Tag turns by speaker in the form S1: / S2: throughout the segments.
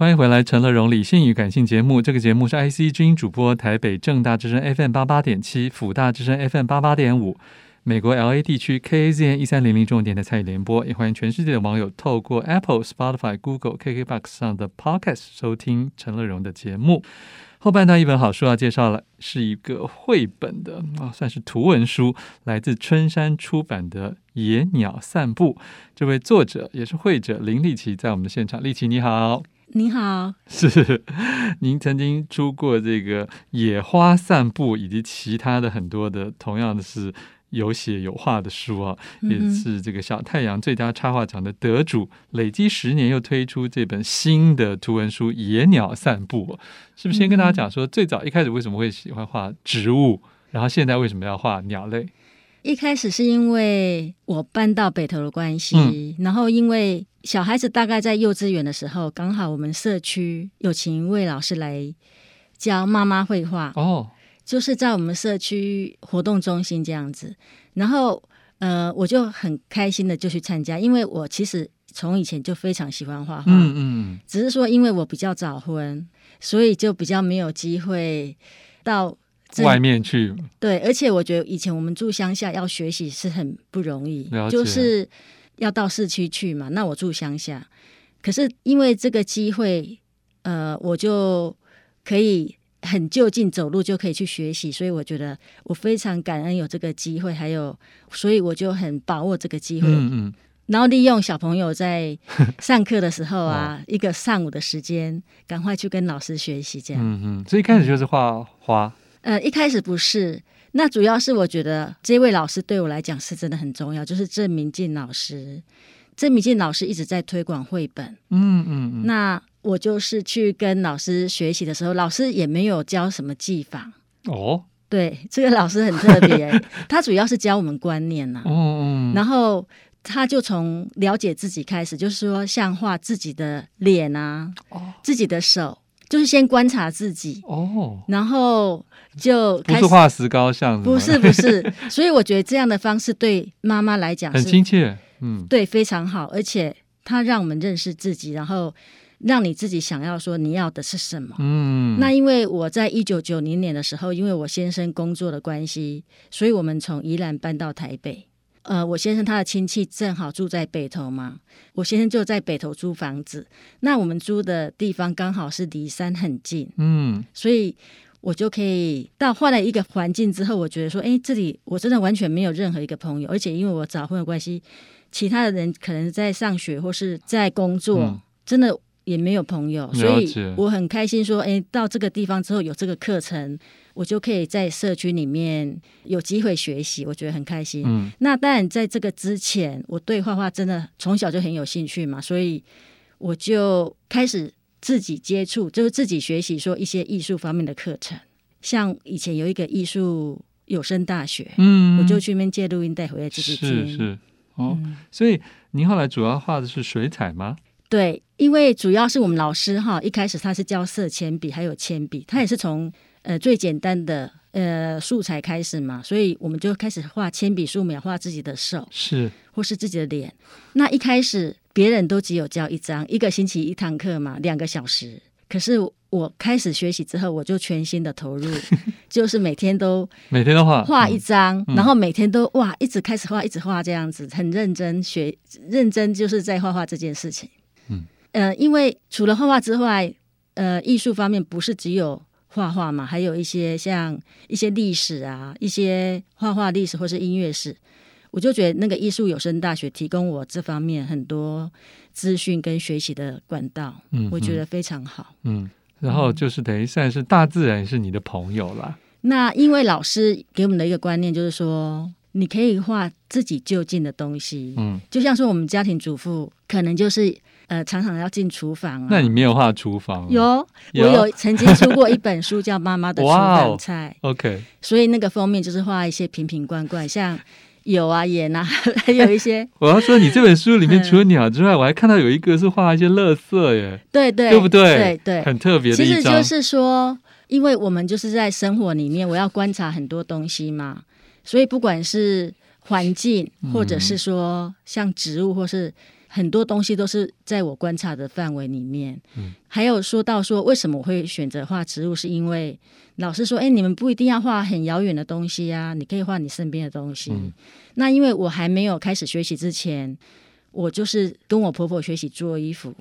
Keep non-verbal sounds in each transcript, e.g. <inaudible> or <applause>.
S1: 欢迎回来，《陈乐融理性与感性》节目。这个节目是 IC 之音主播，台北正大之声 FM 八八点七，辅大之声 FM 八八点五，美国 LA 地区 KAZN 一三零零中文电台参与联播。也欢迎全世界的网友透过 Apple、Spotify、Google、KKBox 上的 Podcast 收听陈乐融的节目。后半段一本好书要介绍了，是一个绘本的啊，算是图文书，来自春山出版的《野鸟散步》。这位作者也是绘者林立淇在我们的现场，立淇你好。
S2: 你好，
S1: 是 <laughs> 您曾经出过这个《野花散步》以及其他的很多的同样的是有写有画的书啊，也是这个小太阳最佳插画奖的得主，累积十年又推出这本新的图文书《野鸟散步》，是不是先跟大家讲说，最早一开始为什么会喜欢画植物，然后现在为什么要画鸟类？
S2: 一开始是因为我搬到北投的关系，嗯、然后因为小孩子大概在幼稚园的时候，刚好我们社区有请一位老师来教妈妈绘画哦，就是在我们社区活动中心这样子，然后呃，我就很开心的就去参加，因为我其实从以前就非常喜欢画画，嗯嗯，只是说因为我比较早婚，所以就比较没有机会到。
S1: 外面去。
S2: 对，而且我觉得以前我们住乡下要学习是很不容易，就是要到市区去嘛。那我住乡下，可是因为这个机会，呃，我就可以很就近走路就可以去学习，所以我觉得我非常感恩有这个机会，还有，所以我就很把握这个机会，嗯嗯，然后利用小朋友在 <laughs> 上课的时候啊，一个上午的时间，赶快去跟老师学习，这样，嗯
S1: 嗯，所以一开始就是画花。
S2: 呃，一开始不是，那主要是我觉得这位老师对我来讲是真的很重要，就是郑明进老师。郑明进老师一直在推广绘本，嗯嗯嗯。那我就是去跟老师学习的时候，老师也没有教什么技法哦。对，这个老师很特别，<laughs> 他主要是教我们观念呐、啊。嗯嗯。然后他就从了解自己开始，就是说像画自己的脸啊，哦，自己的手。就是先观察自己哦，然后就开始
S1: 不是画石膏像，
S2: 不是不是，所以我觉得这样的方式对妈妈来讲
S1: 很亲切，嗯，
S2: 对，非常好，而且它让我们认识自己，然后让你自己想要说你要的是什么，嗯，那因为我在一九九零年的时候，因为我先生工作的关系，所以我们从宜兰搬到台北。呃，我先生他的亲戚正好住在北投嘛，我先生就在北投租房子。那我们租的地方刚好是离山很近，嗯，所以我就可以到换了一个环境之后，我觉得说，哎，这里我真的完全没有任何一个朋友，而且因为我早婚的关系，其他的人可能在上学或是在工作，嗯、真的也没有朋友，所以我很开心说，哎，到这个地方之后有这个课程。我就可以在社区里面有机会学习，我觉得很开心。嗯，那当然在这个之前，我对画画真的从小就很有兴趣嘛，所以我就开始自己接触，就是自己学习说一些艺术方面的课程。像以前有一个艺术有声大学，嗯，我就去那边借录音带回来自己听。
S1: 是是哦，嗯，所以您后来主要画的是水彩吗？
S2: 对，因为主要是我们老师哈，一开始他是教色铅笔还有铅笔，他也是从。呃，最简单的呃素材开始嘛，所以我们就开始画铅笔素描，画自己的手是，或是自己的脸。那一开始别人都只有教一张，一个星期一堂课嘛，两个小时。可是我开始学习之后，我就全心的投入，<laughs> 就是每天都 <laughs>
S1: 每天都画
S2: 画一张，嗯、然后每天都哇一直开始画，一直画这样子，很认真学，认真就是在画画这件事情。嗯，呃，因为除了画画之外，呃，艺术方面不是只有。画画嘛，还有一些像一些历史啊，一些画画历史或是音乐史，我就觉得那个艺术有声大学提供我这方面很多资讯跟学习的管道，嗯，我觉得非常好。
S1: 嗯，然后就是等于算是大自然是你的朋友啦。
S2: 那因为老师给我们的一个观念就是说，你可以画自己就近的东西，嗯，就像说我们家庭主妇可能就是。呃，常常要进厨房啊。
S1: 那你没有画厨房？
S2: 有，有，我有曾经出过一本书叫《妈妈的厨房菜》。
S1: Wow, OK。
S2: 所以那个封面就是画一些瓶瓶罐罐，像有啊、盐啊，<laughs> 还有一些。
S1: 我要说，你这本书里面 <laughs> 除了鸟之外，嗯、我还看到有一个是画一些垃圾耶。
S2: 对对，
S1: 对不对？
S2: 对对，
S1: 很特别的。
S2: 其实就是说，因为我们就是在生活里面，我要观察很多东西嘛，所以不管是环境，或者是说像植物，或是。很多东西都是在我观察的范围里面。
S1: 嗯，
S2: 还有说到说为什么我会选择画植物，是因为老师说，哎，你们不一定要画很遥远的东西啊，你可以画你身边的东西。
S1: 嗯，
S2: 那因为我还没有开始学习之前，我就是跟我婆婆学习做衣服。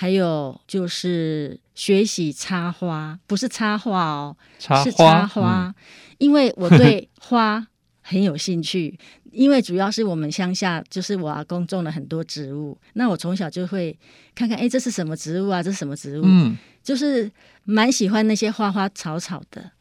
S2: 还有就是学习插花，不是插画哦，
S1: 插花
S2: 是插花。嗯、因为我对花很有兴趣，因为主要是我们乡下就是我阿公种了很多植物，那我从小就会看看，哎，这是什么植物啊？这是什么植物？嗯，就是蛮喜欢那些花花草草的。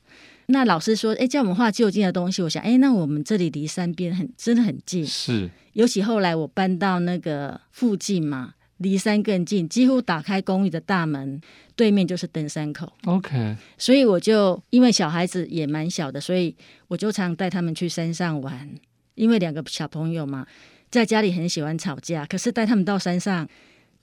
S2: 那老师说，哎，叫我们画就近的东西，我想，哎，那我们这里离山边很真的很近，
S1: 是。
S2: 尤其后来我搬到那个附近嘛。离山更近，几乎打开公寓的大门，对面就是登山口。
S1: OK，
S2: 所以我就因为小孩子也蛮小的，所以我就常带他们去山上玩。因为两个小朋友嘛，在家里很喜欢吵架，可是带他们到山上。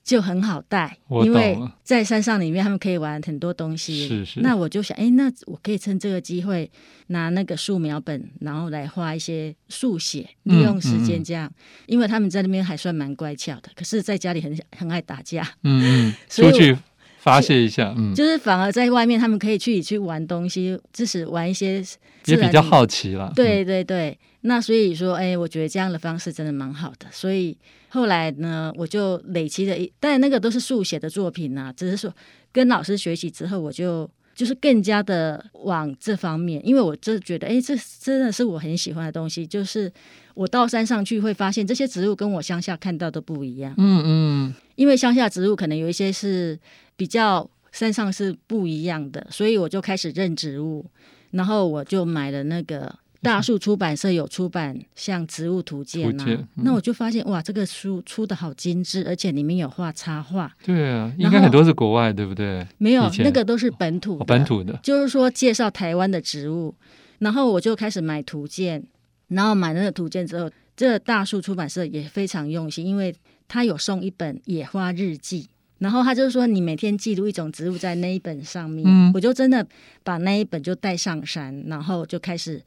S2: 就很好带，因为在山上里面他们可以玩很多东西。
S1: 是是。
S2: 那我就想，哎，那我可以趁这个机会拿那个素描本，然后来画一些速写，利用时间这样。嗯嗯、因为他们在那边还算蛮乖巧的，可是在家里很很爱打架。
S1: 嗯嗯。<laughs> 出去发泄一下，嗯。
S2: 就是反而在外面，他们可以去去玩东西，即使玩一些。
S1: 也比较好奇了。
S2: 对对对。嗯、那所以说，哎，我觉得这样的方式真的蛮好的，所以。后来呢，我就累积了一，但那个都是速写的作品啊，只是说跟老师学习之后，我就就是更加的往这方面，因为我就觉得，哎，这真的是我很喜欢的东西。就是我到山上去会发现，这些植物跟我乡下看到的不一样。嗯嗯，因为乡下植物可能有一些是比较身上是不一样的，所以我就开始认植物，然后我就买了那个。大树出版社有出版像植物图鉴呐、啊，嗯、那我就发现哇，这个书出的好精致，而且里面有画插画。
S1: 对啊，应该很多是国外，对不对？
S2: 没有，那个都是本土的、哦，
S1: 本土的。
S2: 就是说介绍台湾的植物，然后我就开始买图鉴，然后买那个图鉴之后，这个、大树出版社也非常用心，因为他有送一本野花日记。然后他就是说，你每天记录一种植物在那一本上面，嗯、我就真的把那一本就带上山，然后就开始。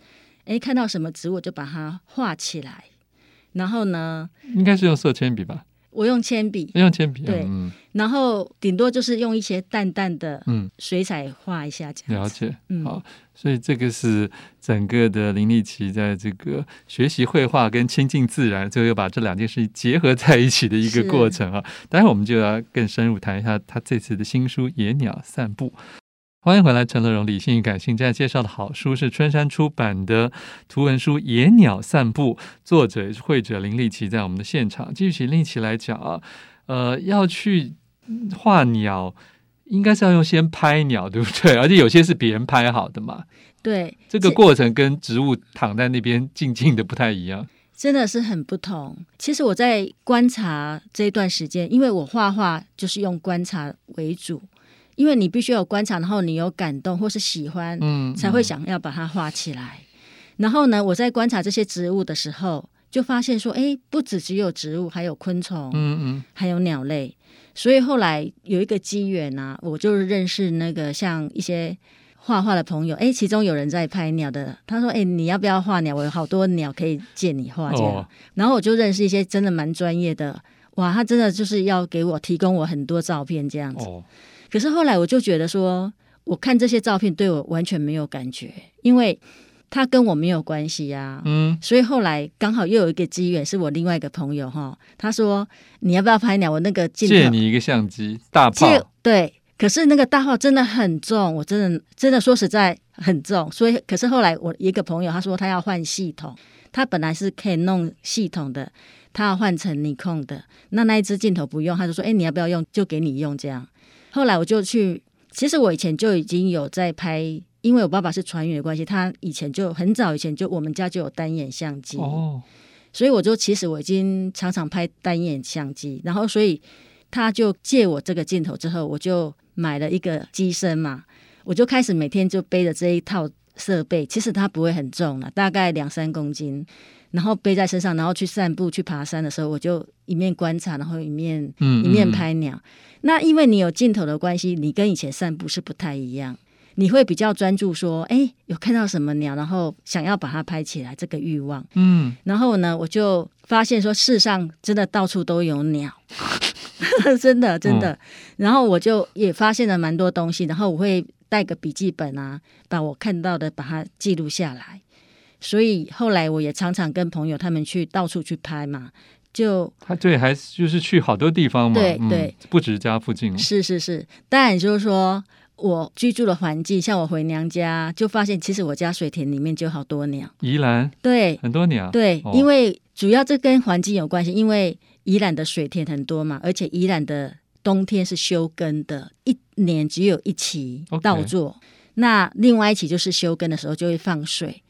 S2: 哎，看到什么植物就把它画起来，然后呢？
S1: 应该是用色铅笔吧？
S2: 我用铅笔，
S1: 用铅笔。
S2: 对，
S1: 嗯、
S2: 然后顶多就是用一些淡淡的嗯水彩画一下这样、
S1: 嗯。了解，嗯、好，所以这个是整个的林立奇在这个学习绘画跟亲近自然，最后又把这两件事结合在一起的一个过程啊。是待会我们就要更深入谈一下他这次的新书《野鸟散步》。欢迎回来，陈乐融理性与感性。现在介绍的好书是春山出版的图文书《野鸟散步》，作者也是绘者林立奇在我们的现场。继续林立奇来讲啊，呃，要去画鸟，应该是要用先拍鸟，对不对？而且有些是别人拍好的嘛。
S2: 对，
S1: 这个过程跟植物躺在那边静静的不太一样，
S2: 真的是很不同。其实我在观察这一段时间，因为我画画就是用观察为主。因为你必须有观察，然后你有感动或是喜欢，嗯，才会想要把它画起来。嗯、然后呢，我在观察这些植物的时候，就发现说，哎，不只只有植物，还有昆虫，嗯嗯，还有鸟类。所以后来有一个机缘啊，我就认识那个像一些画画的朋友，哎，其中有人在拍鸟的，他说，哎，你要不要画鸟？我有好多鸟可以借你画这样。哦、然后我就认识一些真的蛮专业的，哇，他真的就是要给我提供我很多照片这样子。哦可是后来我就觉得说，我看这些照片对我完全没有感觉，因为他跟我没有关系呀、啊。嗯，所以后来刚好又有一个机缘，是我另外一个朋友哈，他说你要不要拍鸟？我那个镜头
S1: 借你一个相机，大炮。
S2: 对，可是那个大炮真的很重，我真的真的说实在很重。所以，可是后来我一个朋友他说他要换系统，他本来是可以弄系统的，他要换成尼控的，那那一只镜头不用，他就说哎，你要不要用？就给你用这样。后来我就去，其实我以前就已经有在拍，因为我爸爸是船员的关系，他以前就很早以前就我们家就有单眼相机，哦，所以我就其实我已经常常拍单眼相机，然后所以他就借我这个镜头之后，我就买了一个机身嘛，我就开始每天就背着这一套设备，其实它不会很重了，大概两三公斤。然后背在身上，然后去散步、去爬山的时候，我就一面观察，然后一面、嗯、一面拍鸟。嗯、那因为你有镜头的关系，你跟以前散步是不太一样。你会比较专注说，哎，有看到什么鸟，然后想要把它拍起来，这个欲望。
S1: 嗯，
S2: 然后呢，我就发现说，世上真的到处都有鸟，<laughs> 真的真的。嗯、然后我就也发现了蛮多东西，然后我会带个笔记本啊，把我看到的把它记录下来。所以后来我也常常跟朋友他们去到处去拍嘛，就
S1: 他对，还是就是去好多地方嘛，
S2: 对对、嗯，
S1: 不止家附近，
S2: 是是是。当然就是说我居住的环境，像我回娘家就发现，其实我家水田里面就好多鸟。
S1: 宜兰
S2: 对
S1: 很多鸟，
S2: 对，哦、因为主要这跟环境有关系，因为宜兰的水田很多嘛，而且宜兰的冬天是休耕的，一年只有一期稻作，Okay. 那另外一期就是休耕的时候就会放水。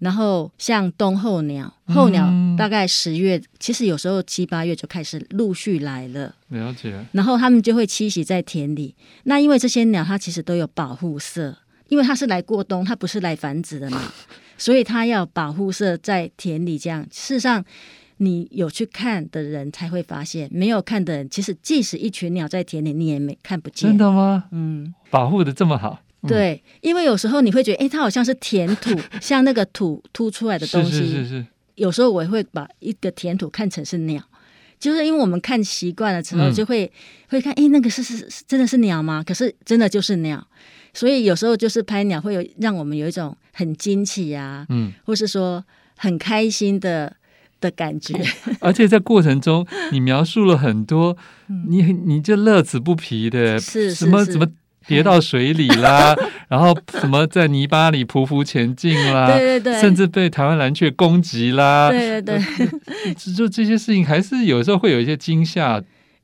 S2: 然后像冬候鸟，候鸟大概十月，嗯、其实有时候七八月就开始陆续来了。
S1: 了解。
S2: 然后他们就会栖息在田里。那因为这些鸟它其实都有保护色，因为它是来过冬，它不是来繁殖的嘛，所以它要保护色在田里。这样，事实上你有去看的人才会发现，没有看的人，其实即使一群鸟在田里，你也没看不见。
S1: 真的吗？
S2: 嗯，
S1: 保护的这么好。
S2: 对，因为有时候你会觉得，哎，它好像是填土，<laughs> 像那个土凸出来的东西。
S1: 是是是是。
S2: 有时候我也会把一个填土看成是鸟，就是因为我们看习惯了之后，就会、嗯、会看，哎，那个是是真的是鸟吗？可是真的就是鸟，所以有时候就是拍鸟会有让我们有一种很惊奇啊，嗯，或是说很开心的的感觉。
S1: 而且在过程中，你描述了很多，你你就乐此不疲的，
S2: 是
S1: 什么什么。跌到水里啦，然后什么在泥巴里匍匐前进啦，
S2: 对对对，
S1: 甚至被台湾蓝雀攻击啦，
S2: 对 <laughs> 对对，
S1: 就这些事情还是有时候会有一些惊吓。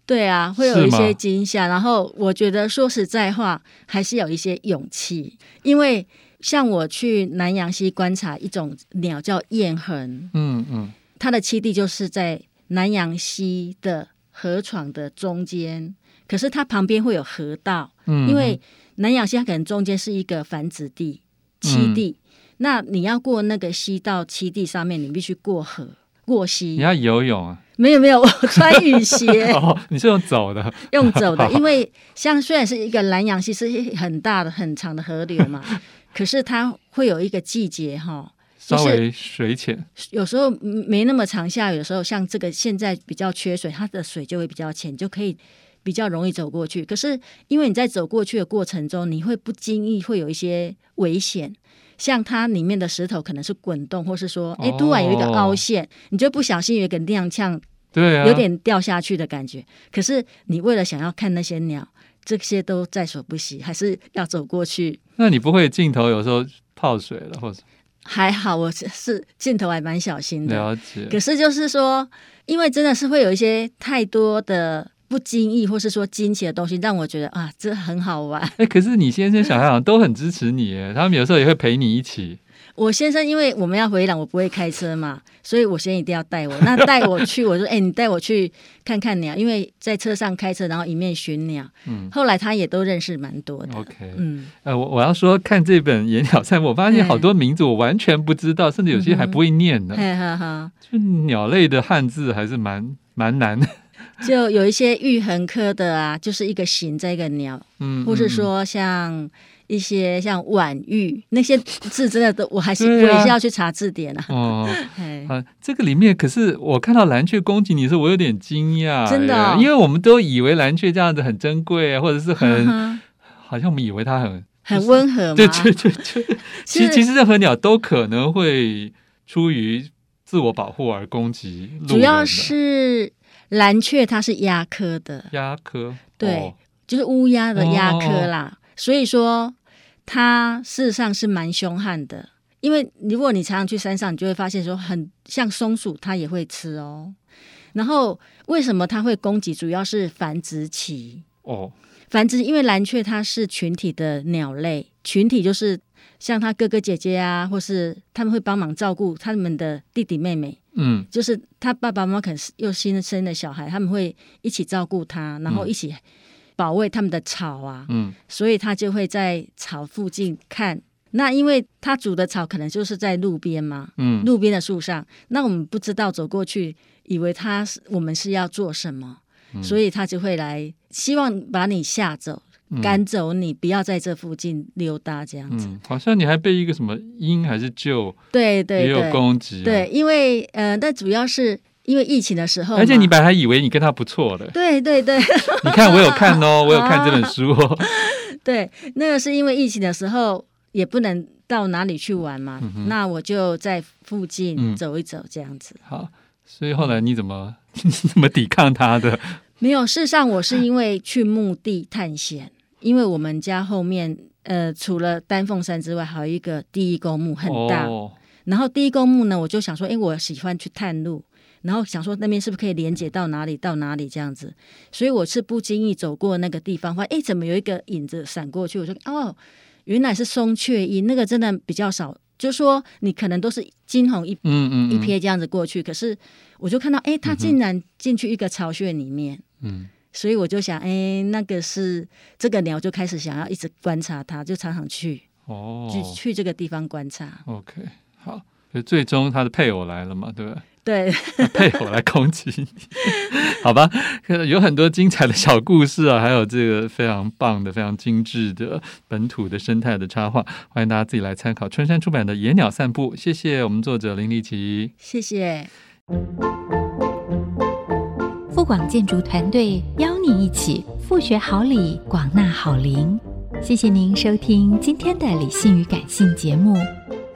S2: 对啊，会有一些惊吓。然后我觉得说实在话，还是有一些勇气，因为像我去南洋溪观察一种鸟叫燕鴴，
S1: 嗯嗯，
S2: 它的栖地就是在南洋溪的河床的中间。可是它旁边会有河道，嗯，因为南洋溪它可能中间是一个繁殖地、栖地，嗯，那你要过那个溪到栖地上面，你必须过河、过溪。
S1: 你要游泳啊？
S2: 没有没有，我穿雨鞋。<laughs>
S1: 哦，你是用走的？
S2: 用走的，<laughs> 因为像虽然是一个南洋溪是很大的、很长的河流嘛，<laughs> 可是它会有一个季节哈，
S1: 稍微水浅，
S2: 有时候没那么常下雨的时候，像这个现在比较缺水，它的水就会比较浅，就可以。比较容易走过去，可是因为你在走过去的过程中，你会不经意会有一些危险，像它里面的石头可能是滚动，或是说，哎、哦，突然有一个凹陷，你就不小心有一个踉跄，
S1: 对、啊，
S2: 有点掉下去的感觉。可是你为了想要看那些鸟，这些都在所不惜，还是要走过去。
S1: 那你不会镜头有时候泡水了，或者
S2: 还好，我是镜头还蛮小心的。
S1: 了解。
S2: 可是就是说，因为真的是会有一些太多的。不经意，或是说惊奇的东西，让我觉得啊，这很好玩。哎、
S1: 欸，可是你先生、小孩好像都很支持你，耶，他们有时候也会陪你一起。
S2: 我先生因为我们要回来，我不会开车嘛，所以我先一定要带我。那带我去，我说，<laughs> 哎、欸，你带我去看看鸟，因为在车上开车，然后一面寻鸟。嗯，后来他也都认识蛮多的。
S1: OK，嗯，呃，我我要说看这本《野鸟散步》，我发现好多名字我完全不知道，甚至有些还不会念呢。<laughs>
S2: 哈、嗯、哈，
S1: 就鸟类的汉字还是蛮蛮难的。<laughs>
S2: 就有一些玉衡科的啊，就是一个形在一个鸟，嗯，或是说像一些像婉玉那些字，真的都我还是、啊、我也是要去查字典啊。
S1: 哦，<laughs> 啊，这个里面可是我看到蓝雀攻击你的时候，我有点惊讶，
S2: 真的、哦，
S1: 因为我们都以为蓝雀这样子很珍贵啊，或者是很，好像我们以为它很
S2: 很温和嘛。
S1: 对对对对，<laughs> 其实其实任何鸟都可能会出于自我保护而攻击，
S2: 主要是。蓝雀它是鸦科的，
S1: 鸦科
S2: 对，
S1: 哦、
S2: 就是乌鸦的鸦科啦。哦、所以说，它事实上是蛮凶悍的。因为如果你常常去山上，你就会发现说，很像松鼠，它也会吃哦。然后为什么它会攻击？主要是繁殖期
S1: 哦，
S2: 繁殖，因为蓝雀它是群体的鸟类，群体就是。像他哥哥姐姐啊，或是他们会帮忙照顾他们的弟弟妹妹，
S1: 嗯，
S2: 就是他爸爸妈妈可能是又新生的小孩，他们会一起照顾他，然后一起保卫他们的草啊，
S1: 嗯，
S2: 所以他就会在草附近看。那因为他煮的草可能就是在路边嘛，嗯，路边的树上，那我们不知道走过去，以为他是我们是要做什么，嗯，所以他就会来希望把你吓走。赶走你，不要在这附近溜达这样子。
S1: 嗯，好像你还被一个什么鹰还是鹫，
S2: 对对，
S1: 也有攻击。
S2: 对，因为呃，但主要是因为疫情的时候，
S1: 而且你本来以为你跟他不错的。
S2: 对对对，<laughs>
S1: 你看我有看哦，<laughs> 我有看这本书哦。<laughs>
S2: 对，那个是因为疫情的时候也不能到哪里去玩嘛，那我就在附近走一走这样子。
S1: 好，所以后来你怎么你怎么抵抗他的？
S2: 没有，事实上我是因为去墓地探险，因为我们家后面呃除了丹凤山之外，还有一个第一公墓很大。哦、然后第一公墓呢，我就想说，哎，我喜欢去探路，然后想说那边是不是可以连接到哪里到哪里这样子，所以我是不经意走过那个地方，发现哎，怎么有一个影子闪过去？我说哦，原来是松雀鹰，那个真的比较少，就说你可能都是惊鸿一嗯嗯一瞥这样子过去，可是我就看到哎，它竟然进去一个巢穴里面。嗯，所以我就想，哎，那个是这个鸟，就开始想要一直观察它，就常常去哦，去去这个地方观察。
S1: OK，好，所以最终他的配偶来了嘛，对不对？
S2: 对，
S1: 配偶来攻击你，<laughs> 好吧？有很多精彩的小故事啊，还有这个非常棒的、非常精致的本土的生态的插画，欢迎大家自己来参考。春山出版的《野鸟散步》，谢谢我们作者林丽琪，
S2: 谢谢。
S3: 富广建筑团队邀你一起富学好礼，广纳好邻。谢谢您收听今天的理性与感性节目。